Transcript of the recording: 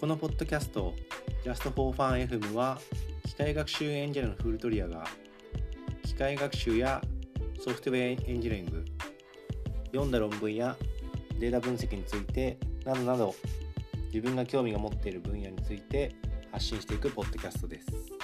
このポッドキャスト Just for Fun FM は機械学習エンジェルのフルトリアが機械学習やソフトウェアエンジニアリング読んだ論文やデータ分析についてなどなど自分が興味が持っている分野について発信していくポッドキャストです。